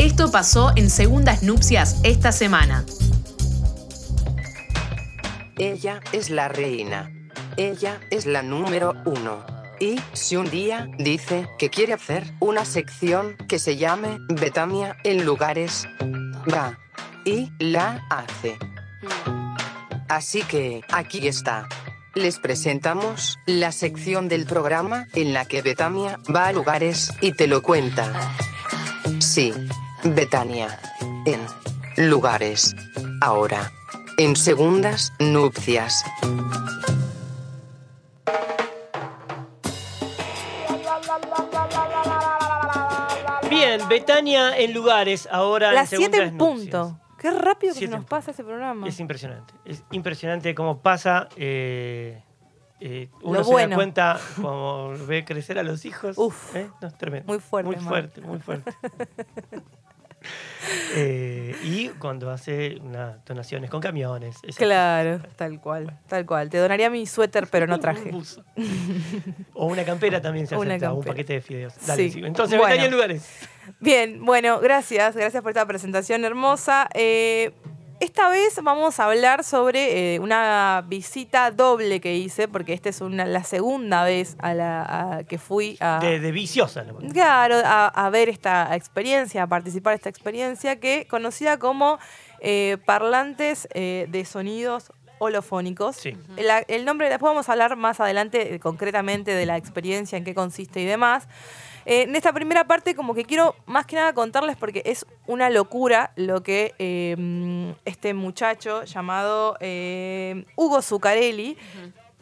Esto pasó en Segundas Nupcias esta semana. Ella es la reina. Ella es la número uno. Y si un día dice que quiere hacer una sección que se llame Betania en lugares, va. Y la hace. Así que, aquí está. Les presentamos la sección del programa en la que Betania va a lugares y te lo cuenta. Sí, Betania. En lugares. Ahora. En segundas nupcias. Bien, Betania en lugares, ahora Las en 7 segundas en punto. nupcias. Qué rápido que se nos pasa ese programa. Es impresionante. Es impresionante cómo pasa. eh, eh, uno Lo se da cuenta como ve crecer a los hijos. Uf. ¿eh? No, es tremendo. Muy fuerte, Muy Mar. fuerte, muy fuerte. Eh, y cuando hace unas donaciones con camiones. Claro, tal cual, tal cual. Te donaría mi suéter, pero no Un traje. o una campera también se Una acepta, un campera. paquete de fideos. Dale, Sí. sí. Entonces, Bueno. Lugares. Bien, bueno, gracias, gracias por esta presentación hermosa. Eh, esta vez vamos a hablar sobre eh, una visita doble que hice, porque esta es una, la segunda vez a la a que fui a, De, de viciosa. ¿no? Claro, a, a ver esta experiencia, a participar de esta experiencia que conocida como eh, parlantes eh, de sonidos holofónicos. Sí. El, el nombre, después vamos a hablar más adelante concretamente de la experiencia, en qué consiste y demás. Eh, en esta primera parte como que quiero más que nada contarles porque es una locura lo que eh, mm, este muchacho llamado eh, Hugo Zuccarelli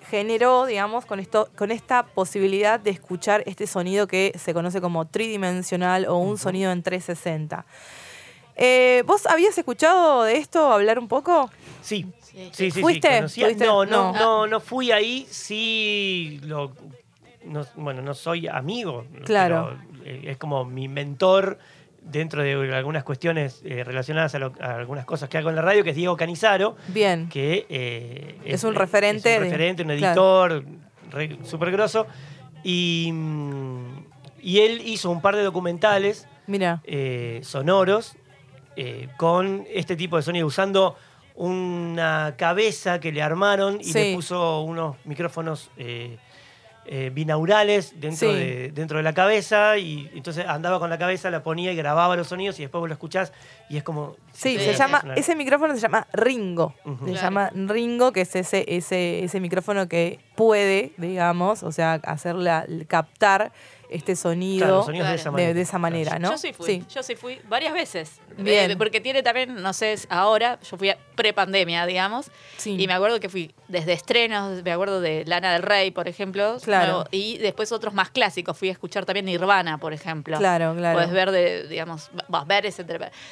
generó, digamos, con, esto, con esta posibilidad de escuchar este sonido que se conoce como tridimensional o un sonido en 360. Eh, ¿Vos habías escuchado de esto hablar un poco? Sí. Sí, sí, sí. ¿Fuiste? no, No. no, no fui ahí. Sí, lo, no- bueno, no soy amigo. Claro. pero, eh, es como mi mentor dentro de algunas cuestiones eh, relacionadas a, lo- a algunas cosas que hago en la radio, que es Diego Canizaro, Bien. que eh, Es un referente es un de- referente, un editor súper grosso. Y, y él hizo un par de documentales Mira. eh, sonoros con este tipo de sonido, usando una cabeza que le armaron y Sí. le puso unos micrófonos eh, binaurales dentro, Sí. de, dentro de la cabeza y entonces andaba con la cabeza, la ponía y grababa los sonidos y después vos lo escuchás y es como... Sí, se llama, una- ese micrófono se llama Ringo. Se Claro. llama Ringo, que es ese, ese, ese micrófono que puede, digamos, o sea, hacerla, captar este sonido Claro, de esa de, manera. de esa manera, ¿no? Yo sí fui, yo sí fui varias veces. Bien. Eh, porque tiene también, no sé, ahora, yo fui a pre-pandemia, digamos, Sí. y me acuerdo que fui desde estrenos, me acuerdo de Lana del Rey, por ejemplo, Claro. nuevo, y después otros más clásicos, fui a escuchar también Nirvana, por ejemplo. Claro, claro. Puedes ver de, digamos, vas ver ese,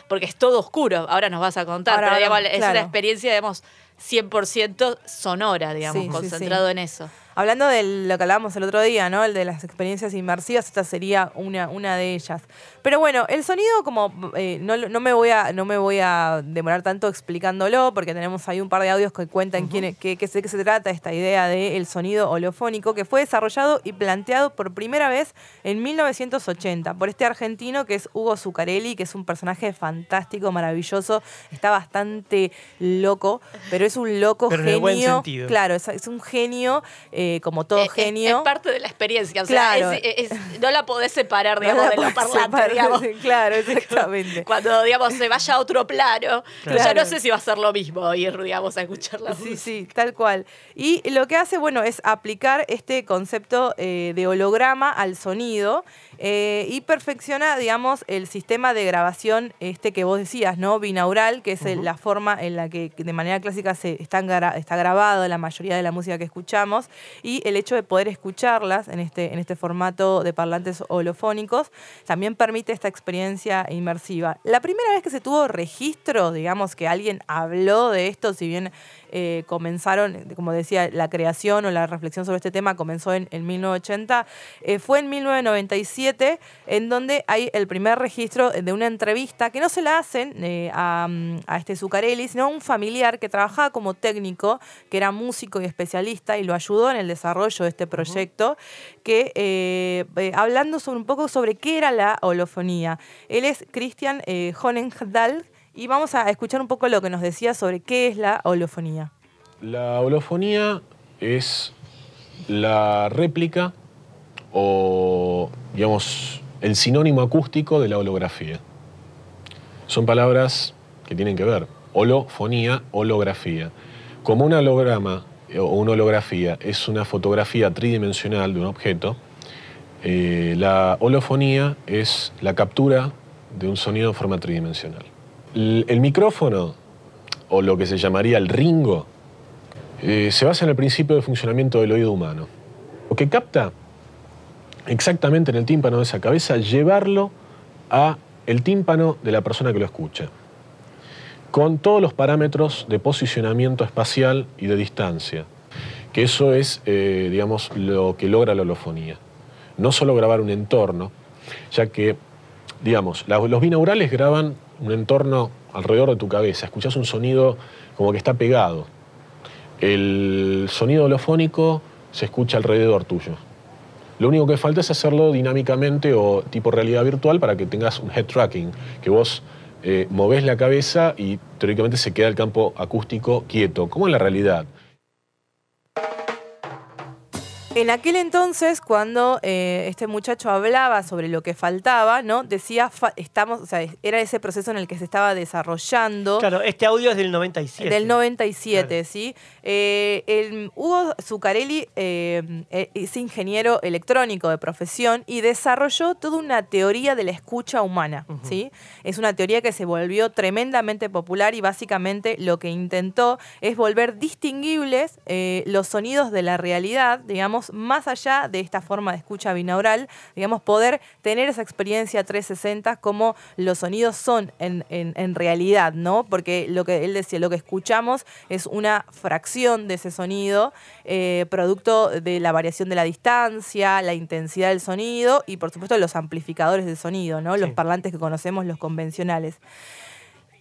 porque es todo oscuro, ahora nos vas a contar, Ahora pero digamos, es una experiencia, digamos, 100% sonora, digamos, Sí, sí, concentrado sí. en eso. Hablando de lo que hablábamos el otro día, ¿no? El de las experiencias inmersivas, esta sería una, una de ellas. Pero bueno, el sonido, como eh, no, no me voy a, no me voy a demorar tanto explicándolo, porque tenemos ahí un par de audios que cuentan quién, es- qué, qué se, qué se trata esta idea del sonido holofónico, que fue desarrollado y planteado por primera vez en 1980 por este argentino que es Hugo Zuccarelli, que es un personaje fantástico, maravilloso, está bastante loco, pero es un loco Pero en el genio. buen sentido. Claro, es, es un genio, eh, como todo Eh, es- genio. Es, parte de la experiencia. O Claro. sea, es- no la podés separar, digamos, la de lo podés parlante, separar, digamos. Claro, exactamente. Cuando, digamos, se vaya a otro plano, Claro. ya no sé si va a ser lo mismo ir, digamos, a escuchar la Sí, música. sí, tal cual. Y lo que hace, bueno, es aplicar este concepto eh, de holograma al sonido eh, y perfecciona, digamos, el sistema de grabación este que vos decías, ¿no? Binaural, que es la forma en la que de manera clásica se gra- está grabado la mayoría de la música que escuchamos y el hecho de poder escucharlas en este, en este formato de parlantes holofónicos también permite esta experiencia inmersiva. La primera vez que se tuvo registro, digamos, que alguien habló de esto, si bien eh, comenzaron, como decía, la creación o la reflexión sobre este tema comenzó en, en 1980, eh, fue en 1997 en donde hay el primer registro de una entrevista que no se la hacen eh, a, a este Zuccarelli, sino a un familiar que trabajaba como técnico, que era músico y especialista y lo ayudó en el desarrollo de este proyecto, que hablando sobre un poco sobre qué era la holofonía. Él es Christian Honendahl y vamos a escuchar un poco lo que nos decía sobre qué es la holofonía. La holofonía es la réplica o, digamos, el sinónimo acústico de la holografía. Son palabras que tienen que ver. Holofonía, holografía. Como un holograma o una holografía es una fotografía tridimensional de un objeto, eh, la holofonía es la captura de un sonido en forma tridimensional. El, micrófono, o lo que se llamaría el ringo, eh, se basa en el principio de funcionamiento del oído humano. Lo que capta exactamente en el tímpano de esa cabeza, llevarlo a el tímpano de la persona que lo escucha, con todos los parámetros de posicionamiento espacial y de distancia, que eso es, eh, digamos, lo que logra la holofonía. No solo grabar un entorno, ya que, digamos, los binaurales graban un entorno alrededor de tu cabeza, escuchás un sonido como que está pegado. El sonido holofónico se escucha alrededor tuyo. Lo único que falta es hacerlo dinámicamente o tipo realidad virtual para que tengas un head tracking, que vos eh, movés la cabeza y teóricamente se queda el campo acústico quieto, como en la realidad. En aquel entonces, cuando eh, este muchacho hablaba sobre lo que faltaba, ¿no? Decía, fa- estamos, o sea, era ese proceso en el que se estaba desarrollando. Claro, este audio es del 97. Del 97, Claro. ¿sí? Eh, el, Hugo Zuccarelli eh, es ingeniero electrónico de profesión y desarrolló toda una teoría de la escucha humana, ¿sí? Es una teoría que se volvió tremendamente popular y básicamente lo que intentó es volver distinguibles los sonidos de la realidad, digamos, más allá de esta forma de escucha binaural, digamos, poder tener esa experiencia 360 como los sonidos son en, en- en realidad, ¿no? Porque lo que él decía, lo que escuchamos es una fracción de ese sonido, eh, producto de la variación de la distancia, la intensidad del sonido y, por supuesto, los amplificadores de sonido, ¿no? Los Sí. parlantes que conocemos, los convencionales.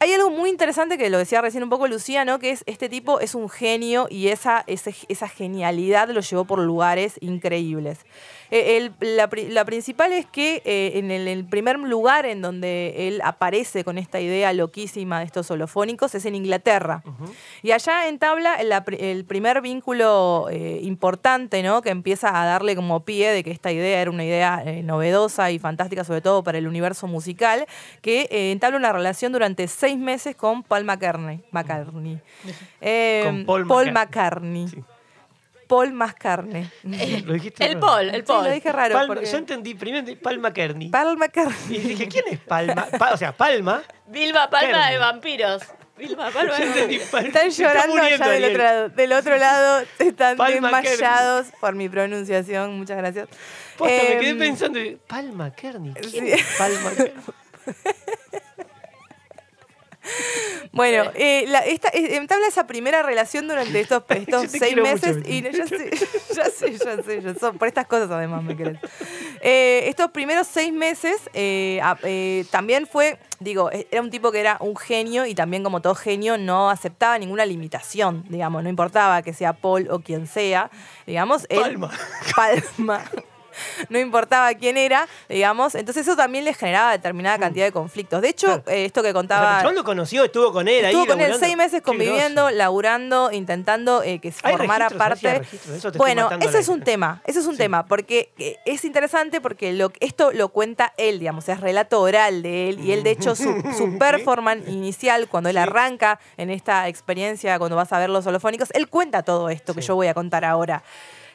Hay algo muy interesante que lo decía recién un poco Lucía, ¿no? Que es este tipo es un genio y esa, esa genialidad lo llevó por lugares increíbles. Eh, el- la, pri- la principal es que eh, en el, el primer lugar en donde él aparece con esta idea loquísima de estos holofónicos es en Inglaterra. Y allá entabla el primer vínculo eh, importante, ¿no? Que empieza a darle como pie de que esta idea era una idea eh, novedosa y fantástica, sobre todo para el universo musical, que entabla una relación durante seis meses con Paul McCartney. McCartney. Eh, Con Paul Paul McCartney. McCartney. Sí. Paul McCartney. Lo dijiste El raro. Paul, el Sí, Paul. lo dije raro. Palma- porque- Yo entendí primero de Palma Kearney. Paul McCartney. y dije, ¿quién es Palma? Pa- o sea, Palma. Vilma Palma Kearney. de vampiros. Vilma Palma Yo de entendí vampiros. Palma. Están llorando allá del otro lado. Del otro lado están Paul desmayados por mi pronunciación. Muchas gracias. Posta, me quedé Em, pensando, Palma Kearney. ¿Quién sí. es Palma Kearney? Bueno, eh, la- esta, eh, entabla esa primera relación durante estos, Yo seis meses. mucho, y ya sé, ya sé, ya sé, ya sé, por estas cosas además me querés. Eh, estos primeros seis meses eh, a- eh, también fue, digo, eh, era un tipo que era un genio y también como todo genio no aceptaba ninguna limitación, digamos, no importaba que sea Paul o quien sea, digamos. él- Palma. No importaba quién era, digamos. Entonces eso también le generaba determinada cantidad de conflictos. De hecho, Mm. Claro. eh, esto que O sea, contaba... el chabón lo conoció, estuvo con él ahí. Estuvo con él seis meses conviviendo, laburando, intentando eh, que se ¿Hay formara parte. eso, Bueno, ese es un tema, ese es un Sí. tema, porque eh, es interesante porque lo, esto lo cuenta él, digamos, es relato oral de él, y él de hecho su, su performance inicial, cuando él Sí. arranca en esta experiencia, cuando vas a ver los holofónicos, él cuenta todo esto que yo voy a contar ahora.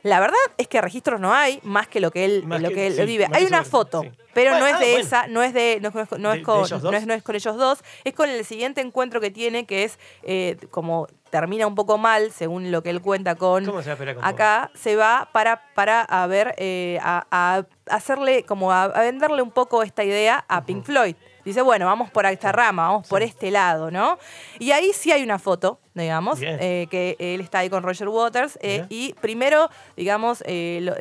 La verdad es que registros no hay, más que lo que él, Más lo que- que él sí, vive. Hay una sobre- foto, sí. pero Bueno, no es ah, de bueno. esa, no es de, no, es- no ¿De- es de con, ellos no dos? es- no es con ellos dos, es con el siguiente encuentro que tiene, que es eh, como termina un poco mal, según lo que él cuenta con ¿Cómo se va a con acá, se va para, para a ver, eh, a, a hacerle, como a, a venderle un poco esta idea a Pink Floyd. Dice, bueno, vamos por esta rama, vamos por este lado, ¿no? Y ahí sí hay una foto, digamos, eh, que él está ahí con Roger Waters eh, y primero, digamos, eh, lo-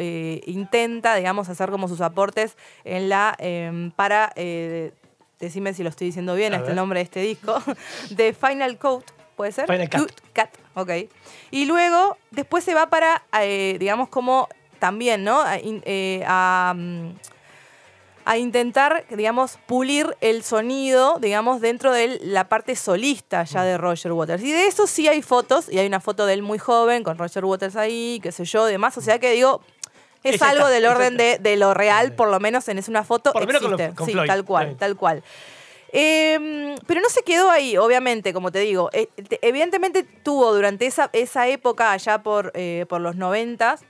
intenta, digamos, hacer como sus aportes en la, eh, para, decime si lo estoy diciendo bien, A este es ver. el nombre de este disco, de Final Coat, ¿puede ser? Final Cut. Cut, ok. Y luego, después se va para, digamos, como también, ¿no? A, mm, a intentar, digamos, pulir el sonido, digamos, dentro de la parte solista ya de Roger Waters. Y de eso sí hay fotos, y hay una foto de él muy joven, con Roger Waters ahí, qué sé yo, demás. O sea que digo, es algo del orden de, de lo real, por lo menos en es una foto. Por lo menos con lo- existe. con sí, Floyd, tal cual, tal cual. Eh, pero no se quedó ahí, obviamente, como te digo. Eh, te- evidentemente tuvo durante esa, esa época, allá por, eh, por los noventas,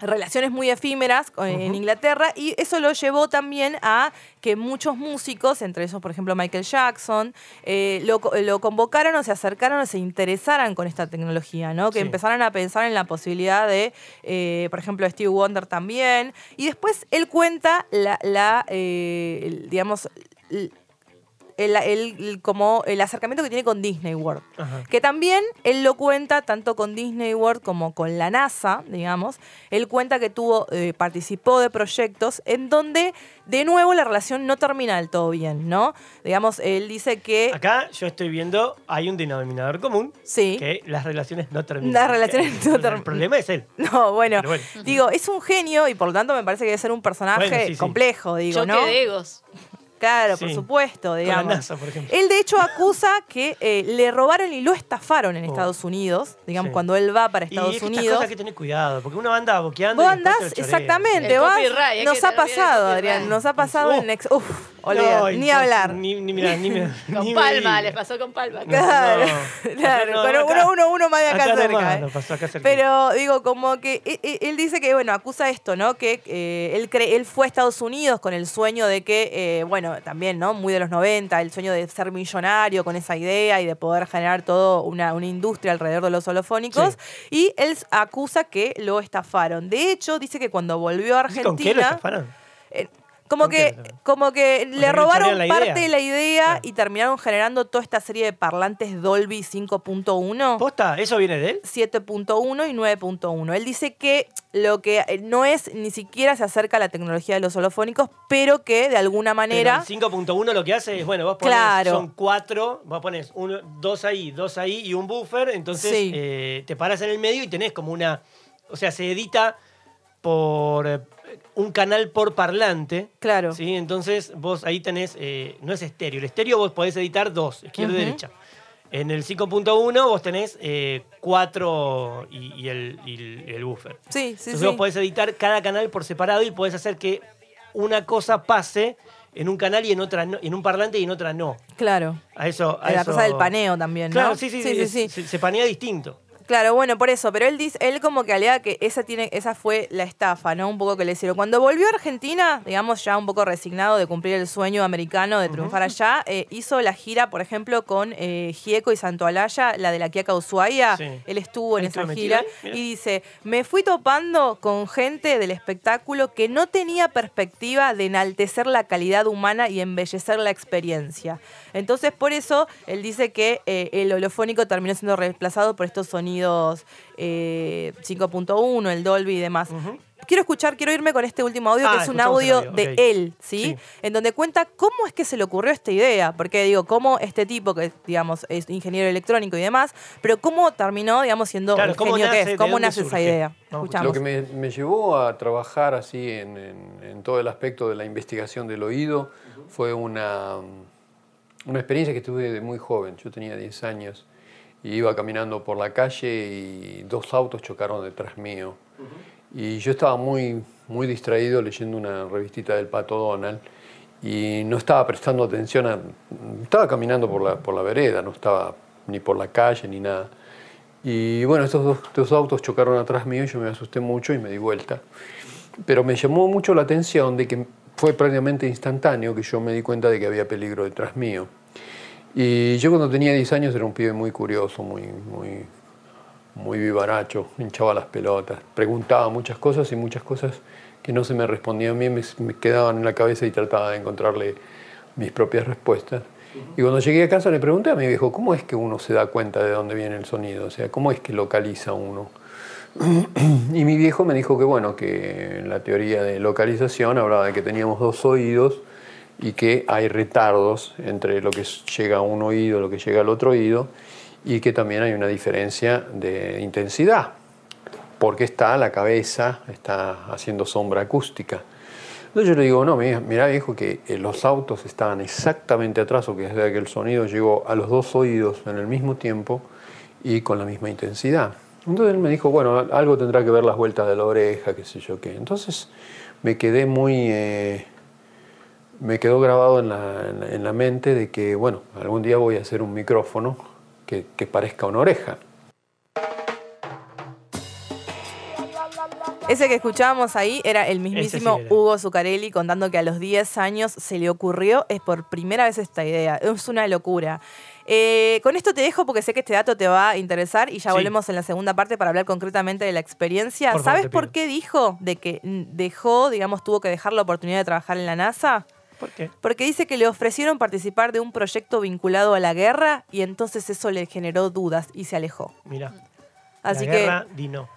relaciones muy efímeras con- en Inglaterra y eso lo llevó también a que muchos músicos, entre esos por ejemplo Michael Jackson, eh, lo, lo convocaron o se acercaron o se interesaran con esta tecnología, ¿no? Que Sí. empezaran a pensar en la posibilidad de, eh, por ejemplo, Steve Wonder también. Y después él cuenta la, la, eh, digamos, el- el- el- el- como el acercamiento que tiene con Disney World. Ajá. Que también él lo cuenta tanto con Disney World como con la NASA, digamos. Él cuenta que tuvo, eh, participó de proyectos en donde, de nuevo, la relación no termina del todo bien, ¿no? Digamos, él dice que. Acá yo estoy viendo, hay un denominador común, Sí. que las relaciones no terminan. Las relaciones no El terminan. problema es él. No, bueno, digo, es un genio y por lo tanto me parece que debe ser un personaje Bueno, sí, sí. complejo, digo, Choque ¿no? de egos. Claro, por supuesto, Con la digamos. NASA, por ejemplo. Él de hecho acusa que eh, le robaron y lo estafaron en Oh. Estados Unidos, digamos, Sí. cuando él va para Y Estados es que Unidos. cosas hay que tener cuidado, porque uno anda boqueando. Vos y andás, exactamente, El vas- nos ha pasado. Adrián, nos ha pasado Uh. en ex... Uf, No, ni hablar. Ni, ni, mirá, ni me- Con Palma, les pasó con Palma. Claro, No. claro, No, acá- uno, uno, uno más de acá, acá cerca. nomás, ¿eh? pasó acá. Pero digo, como que e- e- él dice que, bueno, acusa esto, ¿no? Que eh, él, cree, él fue a Estados Unidos con el sueño de que, eh, bueno, también, ¿no? Muy de los 90, el sueño de ser millonario con esa idea y de poder generar toda una, una industria alrededor de los holofónicos. Y él acusa que lo estafaron. De hecho, dice que cuando volvió a ¿Sí, ¿Con qué lo Argentina... estafaron? Como ¿Con que, como que le robaron parte idea. de la idea Claro. y terminaron generando toda esta serie de parlantes Dolby 5.1. ¿Posta? ¿Eso viene de él? 7.1 y 9.1. Él dice que lo que eh, no es ni siquiera se acerca a la tecnología de los holofónicos, pero que de alguna manera. Pero el 5.1 lo que hace es, bueno, vos pones, Claro. son cuatro, vos pones uno, dos ahí, dos ahí y un buffer, entonces Sí. eh, te paras en el medio y tenés como una, o sea, se edita por un canal por parlante. Claro. ¿sí? Entonces vos ahí tenés, eh, no es estéreo, el estéreo vos podés editar dos, izquierda y derecha. En el 5.1 vos tenés eh, cuatro y, y el, y el- buffer. Sí, sí, Entonces sí. vos podés editar cada canal por separado y podés hacer que una cosa pase en un canal y en otra no, en un parlante y en otra no. Claro. A eso, a la eso- cosa del paneo también, ¿no? Claro, sí, sí, sí, sí, es- sí. Se, se panea distinto. Claro, bueno, por eso, pero él dice, él como que alega que esa tiene, esa fue la estafa, ¿no? Un poco que le hicieron. Cuando volvió a Argentina, digamos ya un poco resignado de cumplir el sueño americano de triunfar allá, eh, hizo la gira, por ejemplo, con eh, Gieco y Santo Alaya, la de la Quiaca Ushuaia. Sí. Él estuvo en esa gira ahí, y dice, me fui topando con gente del espectáculo que no tenía perspectiva de enaltecer la calidad humana y embellecer la experiencia. Entonces, por eso, él dice que eh, el holofónico terminó siendo reemplazado por estos sonidos eh, 5.1, el Dolby y demás. Quiero escuchar, quiero irme con este último audio, Ah, que es un audio audio, de él, ¿sí? Sí. En donde cuenta cómo es que se le ocurrió esta idea. Porque, digo, cómo este tipo, que digamos es ingeniero electrónico y demás, pero cómo terminó, digamos, siendo Claro, el ¿cómo genio que nace? es, ¿De cómo nace esa idea. Lo que me, me llevó a trabajar así en, en- en todo el aspecto de la investigación del oído fue una, una experiencia que tuve de muy joven. Yo tenía 10 años y iba caminando por la calle y dos autos chocaron detrás mío. Y yo estaba muy, muy distraído leyendo una revistita del Pato Donald y no estaba prestando atención a... Estaba caminando por la, por la vereda, no estaba ni por la calle ni nada. Y bueno, estos dos, estos autos chocaron atrás mío y yo me asusté mucho y me di vuelta. Pero me llamó mucho la atención de que fue prácticamente instantáneo que yo me di cuenta de que había peligro detrás mío. Y yo cuando tenía 10 años era un pibe muy curioso, muy, muy, muy vivaracho, hinchaba las pelotas, preguntaba muchas cosas y muchas cosas que no se me respondían bien me, me quedaban en la cabeza y trataba de encontrarle mis propias respuestas. Y cuando llegué a casa le pregunté a mi viejo, ¿cómo es que uno se da cuenta de dónde viene el sonido? O sea, ¿cómo es que localiza uno? Y mi viejo me dijo que, bueno, que la teoría de localización hablaba de que teníamos dos oídos y que hay retardos entre lo que llega a un oído lo que llega al otro oído y que también hay una diferencia de intensidad, porque está la cabeza, está haciendo sombra acústica. Entonces yo le digo, no, mira, mira viejo, que eh, los autos estaban exactamente atrás, o que desde que el sonido llegó a los dos oídos en el mismo tiempo y con la misma intensidad. Entonces él me dijo, bueno, algo tendrá que ver las vueltas de la oreja, qué sé yo qué. Entonces me quedé muy... eh, me quedó grabado en la, en la- en la mente de que, bueno, algún día voy a hacer un micrófono que, que parezca una oreja. Ese que escuchábamos ahí era el mismísimo sí era. Hugo Zuccarelli contando que a los 10 años se le ocurrió, es por primera vez esta idea, es una locura. Eh, con esto te dejo porque sé que este dato te va a interesar y ya Sí. volvemos en la segunda parte para hablar concretamente de la experiencia. Por favor, ¿Sabes por qué dijo de que mm, dejó, digamos, tuvo que dejar la oportunidad de trabajar en la NASA? ¿Por qué? Porque dice que le ofrecieron participar de un proyecto vinculado a la guerra y entonces eso le generó dudas y se alejó. Mira. Así la que guerra, di no.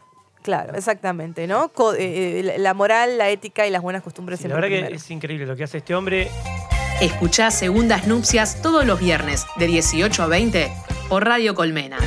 Claro, exactamente, ¿no? Co- eh, eh, la moral, la ética y las buenas costumbres Sí, la verdad que primero. es increíble lo que hace este hombre. Escuchá Segundas Nupcias todos los viernes de 18 a 20 por Radio Colmena.